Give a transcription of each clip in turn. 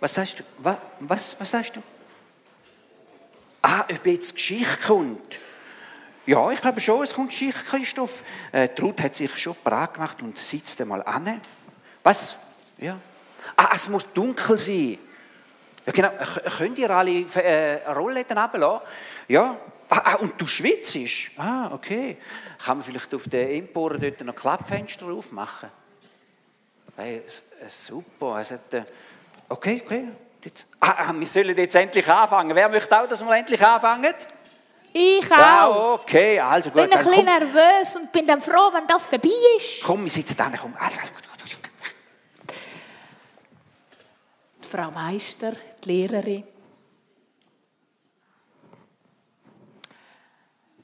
Was sagst du? Was, was, was sagst du? Ah, ob jetzt Geschichte kommt. Ja, ich glaube schon, es kommt Geschichte, Christoph. Äh, Ruth hat sich schon bereit gemacht und sitzt einmal an. Was? Ja. Ah, es muss dunkel sein. Ja, genau. Könnt ihr alle äh, Rollläden runterlassen? Ja. Ah, ah, und du schwitzt? Ah, okay. Kann man vielleicht auf den Emporen dort noch Klappfenster aufmachen? Hey, super. Es hat, äh, okay, okay. Jetzt, ah, ah, wir sollen jetzt endlich anfangen. Wer möchte auch, dass wir endlich anfangen? Ich auch. Ah, okay, also gut. Ich bin ein bisschen nervös und bin dann froh, wenn das vorbei ist. Komm, wir sitzen da. Komm. Also, also, gut, gut, gut. Die Frau Meister, die Lehrerin,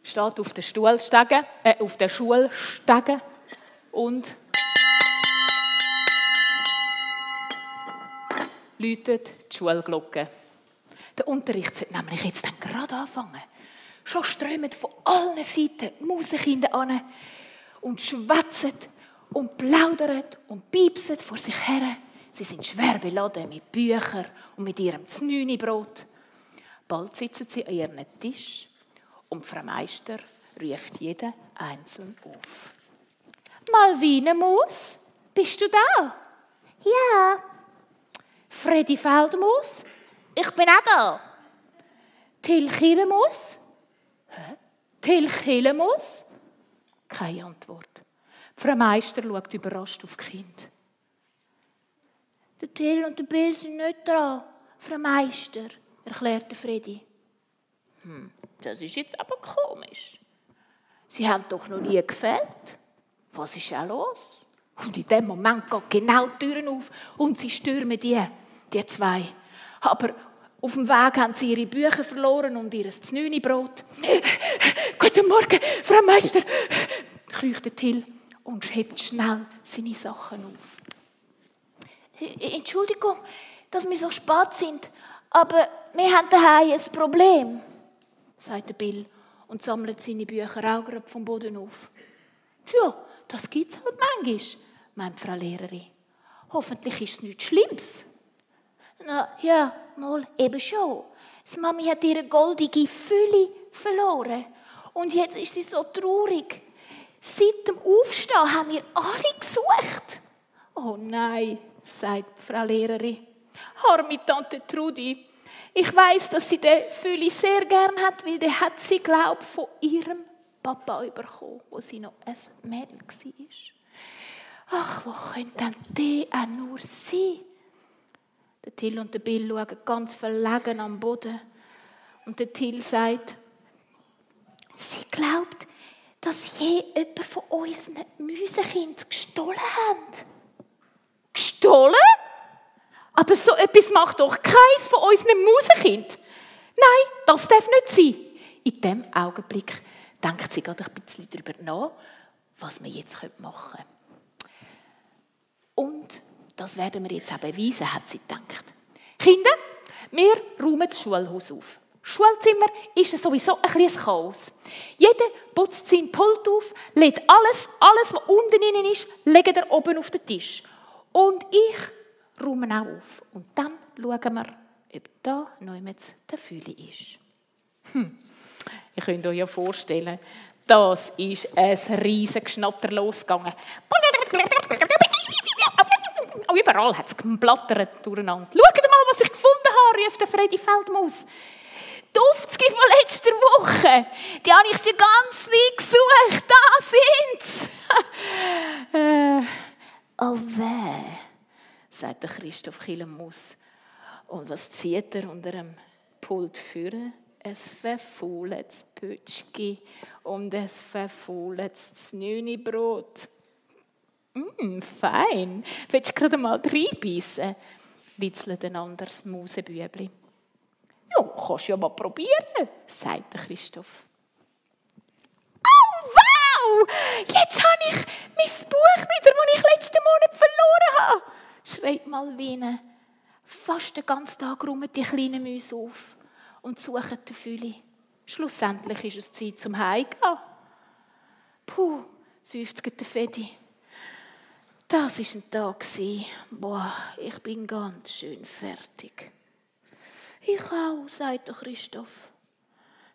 steht auf der Stuhlstege, äh, auf der Schulstege und läutet die Schulglocke. Der Unterricht sollte nämlich jetzt dann gerade anfangen. Schon strömen von allen Seiten Musikkinder an und schwätzen und plaudern und piepsen vor sich her. Sie sind schwer beladen mit Büchern und mit ihrem Znüni-Brot. Bald sitzen sie an ihrem Tisch und Frau Meister ruft jeden einzeln auf. Malvine Maus, bist du da? Ja. Freddy Feldmaus, ich bin auch da. Till Killemus? Hä? Till Killemus? Keine Antwort. Frau Meister schaut überrascht auf das Kind. Der Till und der Bill sind nicht dran, Frau Meister, erklärte Freddy. Hm, das ist jetzt aber komisch. Sie haben doch noch nie gefällt. Was ist auch los? Und in dem Moment geht genau die Türen auf und sie stürmen die, die zwei. Aber auf dem Weg haben sie ihre Bücher verloren und ihr Znüni-Brot. Guten Morgen, Frau Meister, kreucht Till und hebt schnell seine Sachen auf. Entschuldigung, dass wir so spät sind, aber wir haben daheim ein Problem, sagt Bill und sammelt seine Bücher auch gerade vom Boden auf. Tja, das gibt's halt manchmal, meint Frau Lehrerin. Hoffentlich ist es nichts Schlimmes. Na, ja, mal eben schon. Die Mami hat ihre goldige Fülle verloren. Und jetzt ist sie so traurig. Seit dem Aufstehen haben wir alle gesucht. Oh nein, sagt Frau Lehrerin. Arme Tante Trudi. Ich weiß, dass sie den Fülle sehr gern hat, weil der hat sie, glaubt, von ihrem Papa bekommen, wo sie noch ein Mädel war. Ach, wo könnte denn der auch nur sein? Der Till und der Bill schauen ganz verlegen am Boden. Und der Till sagt, sie glaubt, dass je jemand von unseren Müsekind gestohlen hat. Gestohlen? Aber so etwas macht doch keins von unseren Musekind. Nein, das darf nicht sein. In dem Augenblick denkt sie gerade ein bisschen darüber nach, was wir jetzt machen können. Und das werden wir jetzt auch beweisen, hat sie gedacht. Kinder, wir räumen das Schulhaus auf. Schulzimmer ist sowieso ein kleines Chaos. Jeder putzt sein Pult auf, legt alles, alles, was unten drin ist, legt er oben auf den Tisch. Und ich räume auch auf. Und dann schauen wir, ob da noch der Fülle ist. Hm. Ihr könnt euch ja vorstellen, das ist ein riesiges Geschnatter losgegangen. Überall hat es geblattert durcheinander. Schaut mal, was ich gefunden habe, rief der Freddy Feldmaus. Duftski von letzter Woche. Die habe ich dir ganz lieb gesucht. Da sind's. äh, oh weh, sagt Christoph Killemus. Und was zieht er unter dem Pult führen? ein verfaultes Pütschki und ein verfaultes Znüni-Brot. Mm, fein. Willst du gerade mal reinbeissen? witzelt ein anderes Mausebübli. Ja, kannst du ja mal probieren, sagt Christoph. Oh, wow! Jetzt habe ich mein Buch wieder, das ich letzten Monat verloren habe, schreit Malvine. Fast den ganzen Tag räumen die kleinen Mäuse auf und suchen die Fülle. Schlussendlich ist es Zeit zum Heimgehen. Puh, seufzt der Fedi. Das war ein Tag. Boah, ich bin ganz schön fertig. Ich auch, sagt Christoph.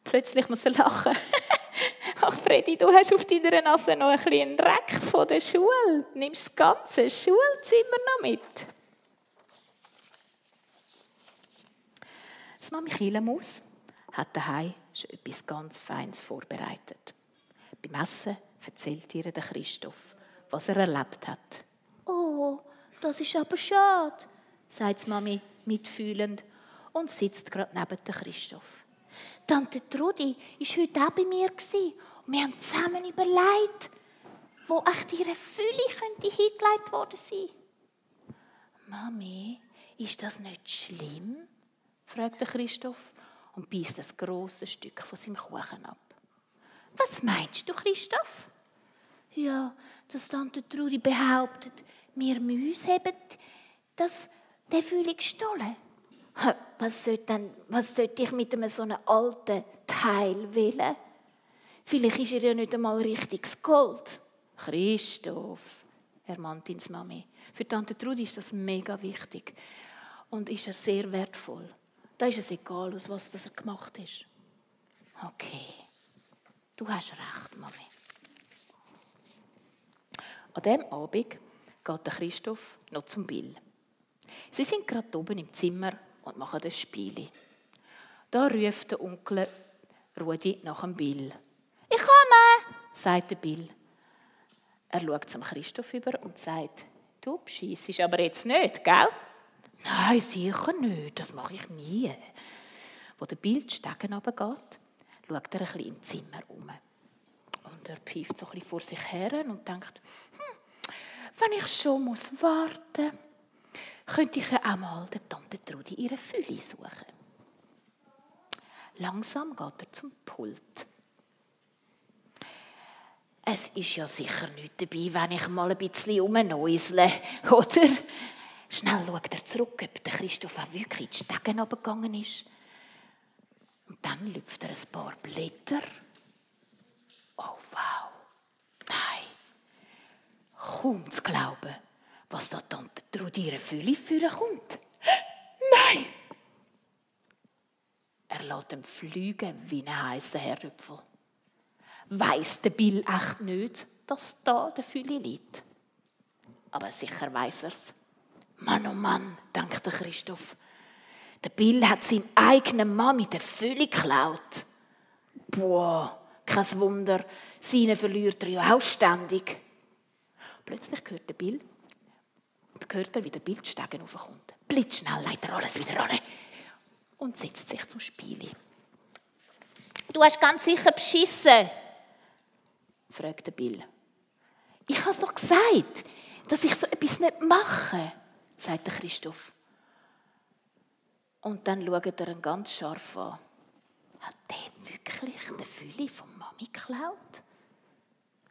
Plötzlich muss er lachen. Ach, Freddy, du hast auf deiner Nase noch ein bisschen Dreck von der Schule. Nimmst das ganze Schulzimmer noch mit. Das Mami Kielemus hat daheim schon etwas ganz Feines vorbereitet. Beim Essen erzählt ihr der Christoph, was er erlebt hat. Oh, das ist aber schade, sagt die Mami mitfühlend und sitzt gerade neben Christoph. Tante Trudi war heute auch bei mir und wir haben zusammen überlegt, wo echt ihre Fülle könnte hingelegt worden sein. Mami, ist das nicht schlimm? fragt Christoph und beißt ein grosses Stück von seinem Kuchen ab. Was meinst du, Christoph? Ja, dass Tante Trudi behauptet, wir Mäuse haben das, den Fülle gestohlen. Was sollte, denn, ich mit einem so einem alten Teil wählen? Vielleicht ist er ja nicht einmal richtiges Gold. Christoph, ermahnt ins Mami. Für Tante Trudi ist das mega wichtig und ist er sehr wertvoll. Da ist es egal, aus was er gemacht ist. Okay, du hast recht, Mami. An diesem Abend geht der Christoph noch zum Bill. Sie sind gerade oben im Zimmer und machen das Spiel. Da ruft der Onkel Rudi nach dem Bill. Ich komme, sagt der Bill. Er schaut zum Christoph über und sagt, du bescheissest aber jetzt nicht, gell? Nein, sicher nicht, das mache ich nie. Wo der Bild die Stegen runtergeht, schaut er ein bisschen im Zimmer um. Und er pfeift so ein bisschen vor sich her und denkt, hm, wenn ich schon muss warten muss, könnte ich ja auch mal der Tante Trudi ihre Fülle suchen. Langsam geht er zum Pult. Es ist ja sicher nicht dabei, wenn ich mal ein bisschen umnäusle, oder? Schnell schaut er zurück, ob der Christoph auch wirklich in die Stegen runtergegangen ist. Und dann lüpft er ein paar Blätter. Oh, wow. Nein. Kaum zu glauben, was da Tante Trudi ihre Fülle führen kommt. Nein! Er lässt ihm fliegen wie ein heißer Herdöpfel. Weiss der Bill echt nicht, dass da der Fülle liegt? Aber sicher weiß er's. Mann, oh Mann, denkt Christoph. Der Bill hat seinen eigenen Mann mit der Fülle geklaut. Boah, kein Wunder, seine verliert er ja auch ständig. Plötzlich hört der Bill, hört er, wie der Bildstegen aufkommt. Blitzschnell leitet er alles wieder an und setzt sich zum Spiel. Du hast ganz sicher beschissen, fragt der Bill. Ich habe es doch gesagt, dass ich so etwas nicht mache sagt der Christoph. Und dann schaut er ihn ganz scharf an. Hat der wirklich die Fülle von Mami geklaut?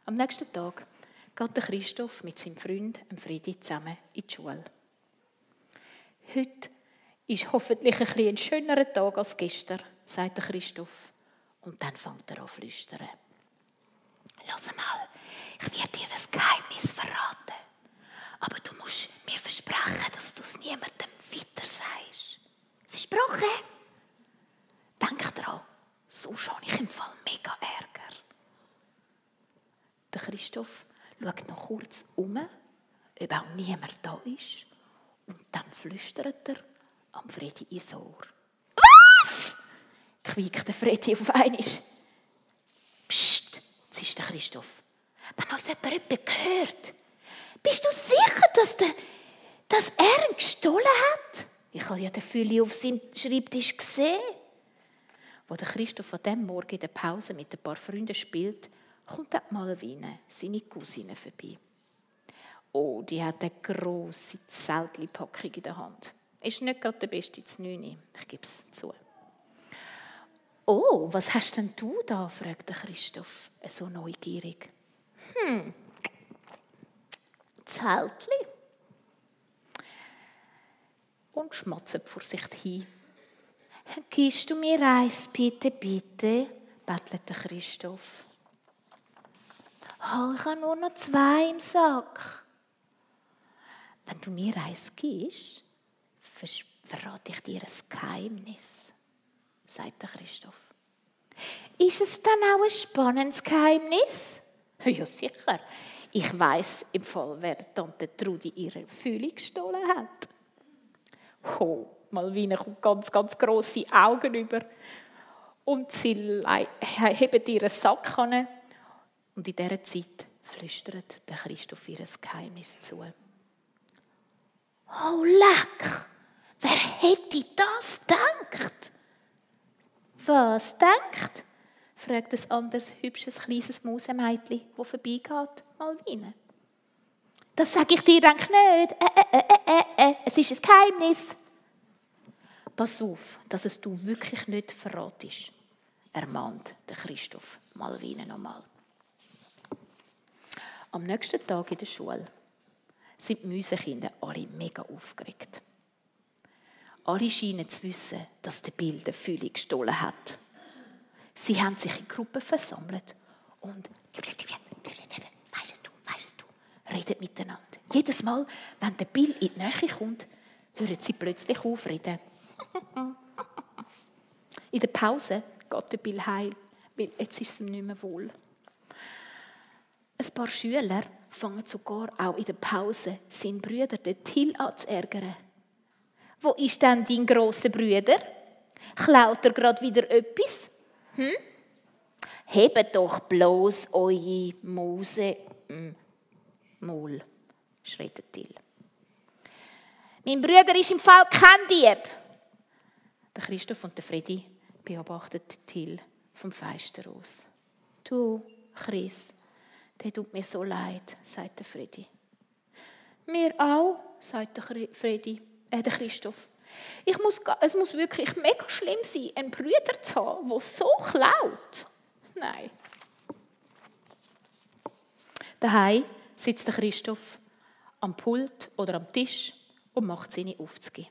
Am nächsten Tag geht der Christoph mit seinem Freund Friedi zusammen in die Schule. Heute ist hoffentlich ein, ein schönerer Tag als gestern, sagt der Christoph. Und dann fängt er an zu flüstern. Lass mal, ich werde dir ein Geheimnis verraten. Aber du musst mir versprechen, dass du es niemandem weiter sagst. Versprochen? Denk dran, sonst habe ich im Fall mega Ärger. Der Christoph schaut noch kurz um, ob auch niemand da ist. Und dann flüstert er am Freddy ins Ohr. Was? quiekt der Freddy auf einmal. Psst, zischt der Christoph. Wenn uns jemand gehört, bist du sicher, dass, der, dass er ihn gestohlen hat? Ich habe ja den Fülle auf seinem Schreibtisch gesehen. Wo der Christoph an diesem Morgen in der Pause mit ein paar Freunden spielt, kommt auch Malvine, seine Cousine, vorbei. Oh, die hat eine grosse Zeltli-Packung in der Hand. Ist nicht gerade der beste Znüni, ich gebe es zu. Oh, was hast denn du da? fragt der Christoph, so neugierig. Hm, Zeltli. Und schmatzt vor sich hin. Gibst du mir eins, bitte, bitte? bettelt der Christoph. Oh, ich habe nur noch zwei im Sack. wenn du mir eins gibst, verrate ich dir ein Geheimnis, sagt der Christoph. Ist es dann auch ein spannendes Geheimnis? Ja, sicher. Ich weiß im Fall, wer Tante Trudi ihre Fühle gestohlen hat. Oh, Malvina kommt ganz, ganz grosse Augen über. Und sie hebt ihren Sack an. Und in dieser Zeit flüstert der Christoph ihr Geheimnis zu. Oh, leck! Wer hätte das gedacht? Was denkt? fragt ein anderes hübsches kleines Mausemädchen, das vorbeigeht, Malvina. Das sage ich dir dann nicht. Äh, äh, äh. Es ist ein Geheimnis. Pass auf, dass es du wirklich nicht verratest, ermahnt der Christoph Malvina nochmal. Am nächsten Tag in der Schule sind die Mäusekinder alle mega aufgeregt. Alle scheinen zu wissen, dass der Bill den Fülle gestohlen hat. Sie haben sich in Gruppen versammelt und weißt du, weißt du, reden miteinander. Jedes Mal, wenn der Bill in die Nähe kommt, hören sie plötzlich auf reden. In der Pause geht der Bill heim, weil jetzt ist es ihm nicht mehr wohl. Ein paar Schüler fangen sogar auch in der Pause seinen Brüder, den Till, an zu ärgern. Wo ist denn dein grosser Brüder? Klaut er gerade wieder etwas? Hm? Hebt doch bloß eure Muse hm. Maul, schreit Till. Mein Bruder ist im Fall kein Dieb. Der Christoph und der Freddy beobachten Till vom Fenster aus. Du, Chris, der tut mir so leid, sagt der Freddy. Mir auch, sagt der Freddy, äh, der Christoph. Ich muss, es muss wirklich mega schlimm sein, einen Bruder zu haben, der so klaut. Nein. Daheim sitzt der Christoph am Pult oder am Tisch und macht seine Aufzüge.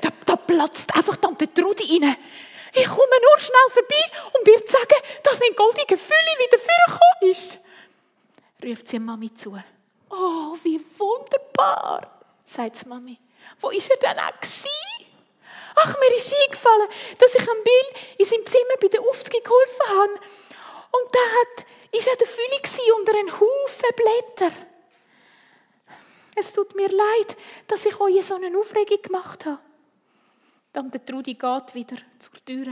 Da, platzt einfach Tante Trudi rein. Ich komme nur schnell vorbei, um dir zu sagen, dass mein goldiger Fülle wieder vorgekommen ist. Ruft sie Mami zu. Oh, wie wunderbar, sagt die Mami. Wo ist er denn auch? Ach, mir ist eingefallen, dass ich am Bill in seinem Zimmer bei der Aufzüge geholfen habe. Und da ist er der Fülle unter einem Haufen Blätter. Es tut mir leid, dass ich euch so eine Aufregung gemacht habe. Dann der Trudi geht wieder zur Tür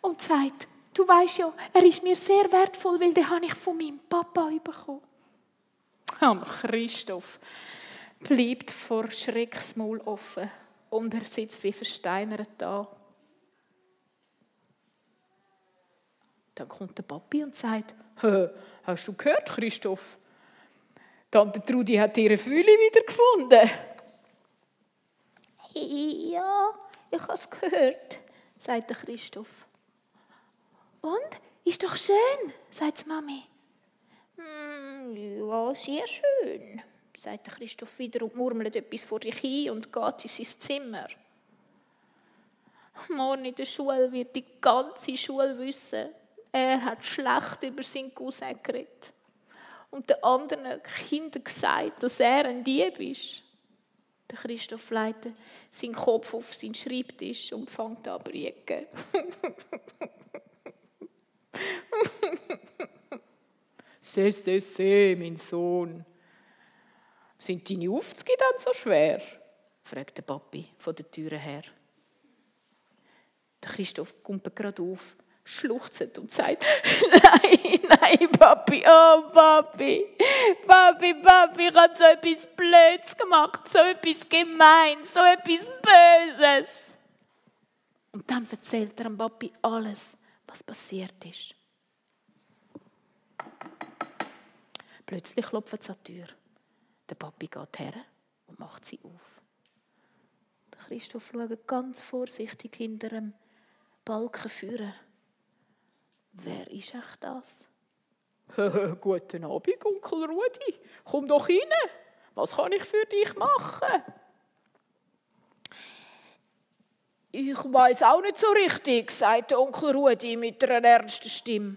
und sagt, du weißt ja, er ist mir sehr wertvoll, weil den habe ich von meinem Papa bekommen. Am Christoph bleibt vor Schrecksmaul offen und er sitzt wie versteinert da. Dann kommt der Papi und sagt, hast du gehört, Christoph? Tante Trudi hat ihre Fühle wieder gefunden. Ja, ich habe es gehört, sagt Christoph. Und? Ist doch schön, sagt Mami. Hm, ja, sehr schön, sagt Christoph wieder und murmelt etwas vor sich hin und geht in sein Zimmer. Morgen in der Schule wird die ganze Schule wissen, er hat schlecht über seinen Cousin geredet und den anderen Kindern gesagt, dass er ein Dieb ist. Der Christoph leitet seinen Kopf auf seinen Schreibtisch und fängt an zu briegen. se, se, se, mein Sohn. Sind deine Aufzüge dann so schwer? fragt der Papi von der Tür her. Der Christoph kommt gerade auf schluchzt und sagt, nein, nein, Papi, oh Papi, Papi, Papi, ich habe so etwas Blöds gemacht, so etwas Gemeins, so etwas Böses. Und dann erzählt er dem Papi alles, was passiert ist. Plötzlich klopft es an die Tür. Der Papi geht her und macht sie auf. Christoph schaut ganz vorsichtig hinter dem Balken führen. Wer ist echt das? Guten Abend, Onkel Rudi. Komm doch rein. Was kann ich für dich machen? Ich weiß auch nicht so richtig, sagte Onkel Rudi mit einer ernsten Stimme.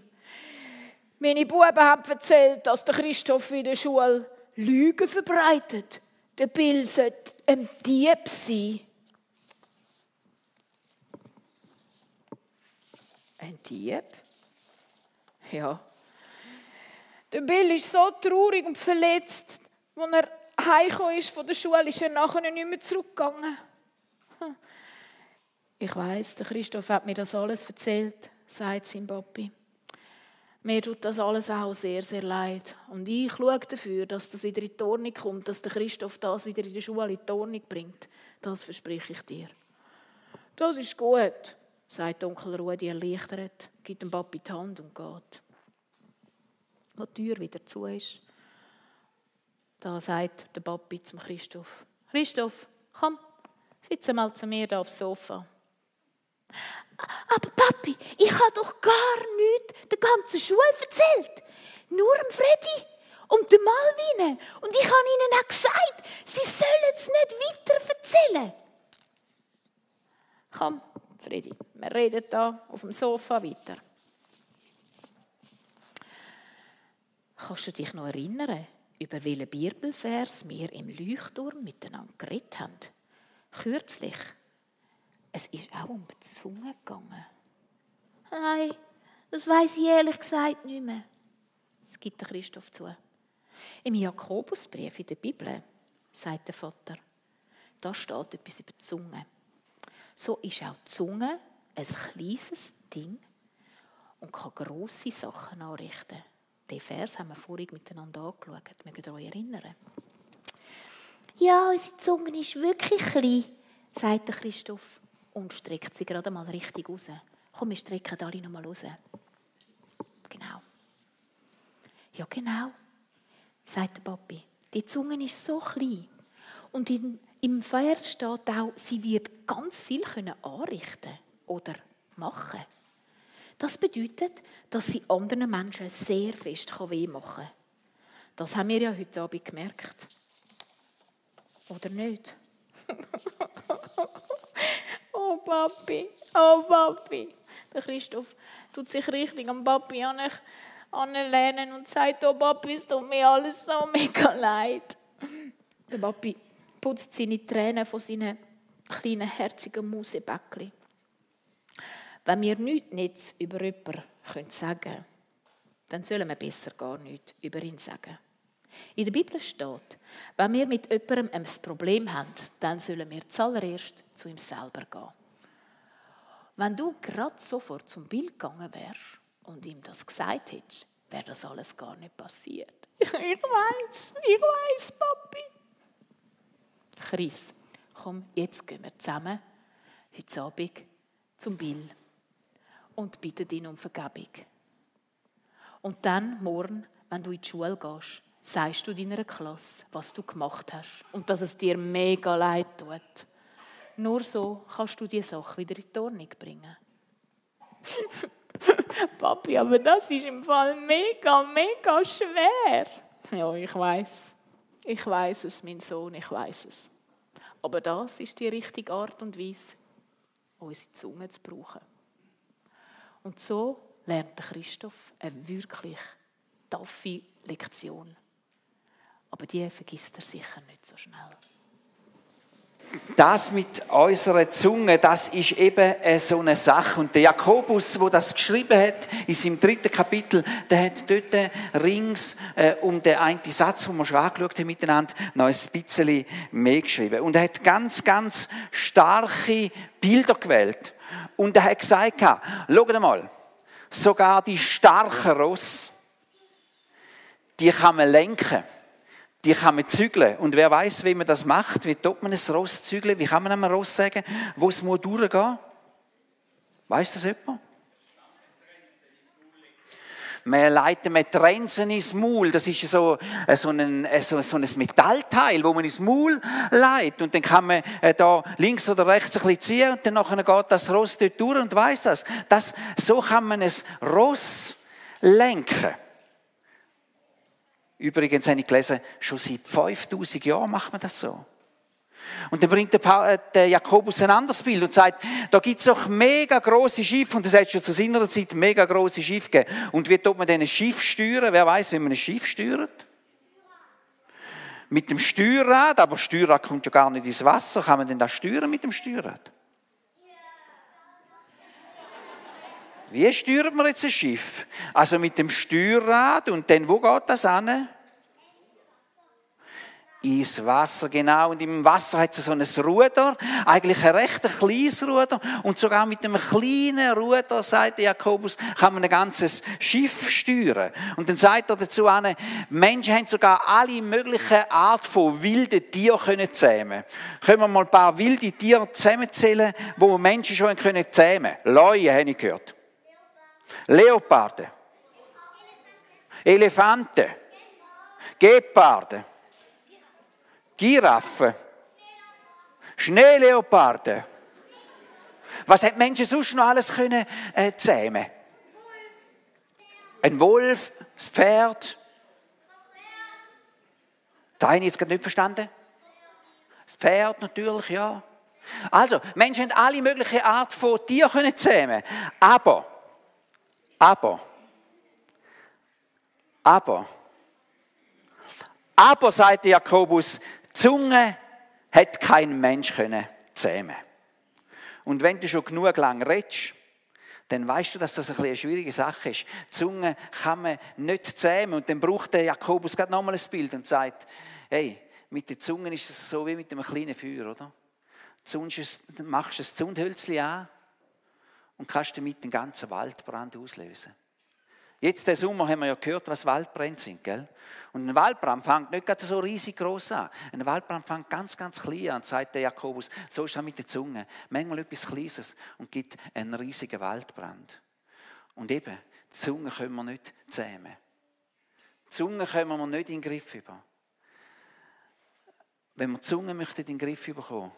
Meine Buben haben erzählt, dass der Christoph in der Schule Lügen verbreitet. Der Bill sollte ein Dieb sein. Ein Dieb? Ja. Der Bill ist so traurig und verletzt, als er heimgekommen ist von der Schule, ist er nachher nicht mehr zurückgegangen. Hm. Ich weiß, der Christoph hat mir das alles erzählt, sagt sein Papi. Mir tut das alles auch sehr, sehr leid. Und ich schaue dafür, dass das wieder in die Ordnung kommt, dass der Christoph das wieder in die Schule in die Ordnung bringt. Das verspreche ich dir. Das ist gut, sagt Onkel Rudi erleichtert, gibt dem Papi die Hand und geht. Wo die Tür wieder zu ist, da sagt der Papi zum Christoph, Christoph, komm, sitze mal zu mir da aufs Sofa. Aber Papi, ich habe doch gar nichts der ganzen Schule erzählt. Nur dem Freddy und dem Malvine. Und ich habe ihnen auch gesagt, sie sollen es nicht weiter erzählen. Komm, Freddy, wir reden da auf dem Sofa weiter. Kannst du dich noch erinnern, über welchen Bibelvers wir im Leuchtturm miteinander geredet haben? Kürzlich. Es ist auch um die Zunge gegangen. Nein, das weiß ich ehrlich gesagt nicht mehr. Das gibt der Christoph zu. Im Jakobusbrief in der Bibel, sagt der Vater, da steht etwas über die Zunge. So ist auch die Zunge ein kleines Ding und kann grosse Sachen anrichten. Den Vers haben wir vorhin miteinander angeschaut. Mögt ihr euch erinnern? Ja, unsere Zunge ist wirklich klein, sagt der Christoph und streckt sie gerade mal richtig raus. Komm, wir strecken alle noch mal raus. Genau. Ja, genau, sagt der Papi. Die Zunge ist so klein. Und in, im Vers steht auch, sie wird ganz viel können anrichten oder machen. Das bedeutet, dass sie anderen Menschen sehr fest weh machen kann. Das haben wir ja heute Abend gemerkt. Oder nicht? oh Papi, oh Papi. Der Christoph tut sich richtig am Papi anlehnen und sagt, oh Papi, es tut mir alles so mega leid. Der Papi putzt seine Tränen von seinen kleinen, herzigen Mausebäckchen. Wenn wir nichts nicht über jemanden sagen können, dann sollen wir besser gar nichts über ihn sagen. In der Bibel steht, wenn wir mit jemandem ein Problem haben, dann sollen wir zuallererst zu ihm selber gehen. Wenn du gerade sofort zum Bild gegangen wärst und ihm das gesagt hättest, wäre das alles gar nicht passiert. Ich weiß, ich weiß, Papi. Chris, komm, jetzt gehen wir zusammen heute Abend zum Bill und bitten ihn um Vergebung. Und dann, morgen, wenn du in die Schule gehst, sagst du deiner Klasse, was du gemacht hast und dass es dir mega leid tut. Nur so kannst du die Sache wieder in die Ordnung bringen. Papi, aber das ist im Fall mega, mega schwer. Ja, ich weiß. Ich weiß es, mein Sohn, ich weiß es. Aber das ist die richtige Art und Weise, unsere Zunge zu brauchen. Und so lernt Christoph eine wirklich taffe Lektion. Aber die vergisst er sicher nicht so schnell. Das mit unserer Zunge, das ist eben so eine Sache. Und der Jakobus, wo das geschrieben hat, in seinem dritten Kapitel, der hat dort rings äh, um den einen Satz, den wir schon angeschaut haben miteinander, noch ein bisschen mehr geschrieben. Und er hat ganz, ganz starke Bilder gewählt. Und er hat gesagt, schaut mal, sogar die starken Ross, die kann man lenken. Die kann man zügeln. Und wer weiß, wie man das macht, wie tut man ein Ross zügeln? Wie kann man einem Ross sagen, wo es durchgehen muss? Weiss das jemand? Man leitet mit Trensen ins Maul. Das ist so, äh, so, ein, äh, so, so ein Metallteil, wo man ins Maul leitet. Und dann kann man äh, da links oder rechts ein bisschen ziehen und dann nachher geht das Ross dort durch und weiss das. das. So kann man ein Ross lenken. Übrigens habe ich gelesen, schon seit 5000 Jahren macht man das so. Und dann bringt der, äh, Jakobus ein anderes Bild und sagt, da gibt es doch mega große Schiffe, und das hat schon zu seiner Zeit mega große Schiffe gegeben. Und wie tut man denn ein Schiff steuern? Wer weiß, wie man ein Schiff steuert? mit dem Steuerrad, aber Steuerrad kommt ja gar nicht ins Wasser. Kann man denn das steuern mit dem Steuerrad? Wie steuert man jetzt ein Schiff? Also mit dem Steuerrad und dann, wo geht das an? Ins Wasser, genau. Und im Wasser hat es so ein Ruder, eigentlich ein recht kleines Ruder. Und sogar mit einem kleinen Ruder, sagt Jakobus, kann man ein ganzes Schiff steuern. Und dann sagt er dazu an, Menschen haben sogar alle möglichen Art von wilden Tieren können zähmen. Können wir mal ein paar wilde Tiere zusammenzählen, wo Menschen schon können zähmen? Leue, habe ich gehört. Leoparden. Elefanten. Geparden. Giraffen, Schneeleoparden. Was hat Menschen sonst noch alles können äh, zähmen? Ein Wolf, das Pferd. Da habe ich jetzt nicht verstanden. Das Pferd natürlich, ja. Also, Menschen haben alle möglichen Art von Tieren können zähmen. Aber, aber, aber, aber, sagte Jakobus, Zunge hat kein Mensch können zähmen. Und wenn du schon genug lang redest, dann weißt du, dass das eine schwierige Sache ist. Die Zunge kann man nicht zähmen. Und dann braucht der Jakobus gerade nochmal ein Bild und sagt, hey, mit den Zungen ist es so wie mit einem kleinen Feuer, oder? Du machst ein Zundhölzchen an und kannst damit den ganzen Waldbrand auslösen. Jetzt, der Sommer, haben wir ja gehört, was Waldbrände sind, gell? Und ein Waldbrand fängt nicht so riesig groß an. Ein Waldbrand fängt ganz, ganz klein an, sagt der Jakobus. So ist es mit der Zunge. Manchmal etwas Kleines und gibt einen riesigen Waldbrand. Und eben, die Zunge können wir nicht zähmen. Die Zunge können wir nicht in den Griff über. Wenn wir die Zunge möchten in den Griff bekommen,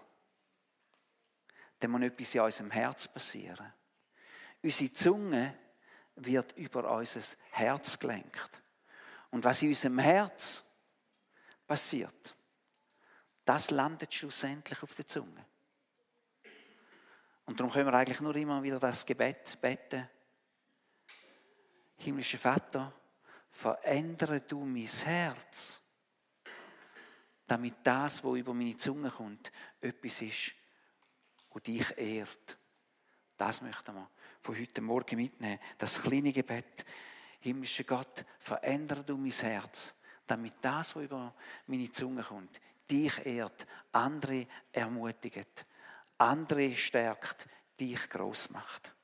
dann muss etwas in unserem Herz passieren. Unsere Zunge wird über unser Herz gelenkt. Und was in unserem Herz passiert, das landet schlussendlich auf der Zunge. Und darum können wir eigentlich nur immer wieder das Gebet beten. Himmlischer Vater, verändere du mein Herz, damit das, was über meine Zunge kommt, etwas ist, das dich ehrt. Das möchten wir von heute Morgen mitnehmen. Das kleine Gebet. Himmlischer Gott, verändere du mein Herz, damit das, was über meine Zunge kommt, dich ehrt, andere ermutigt, andere stärkt, dich groß macht.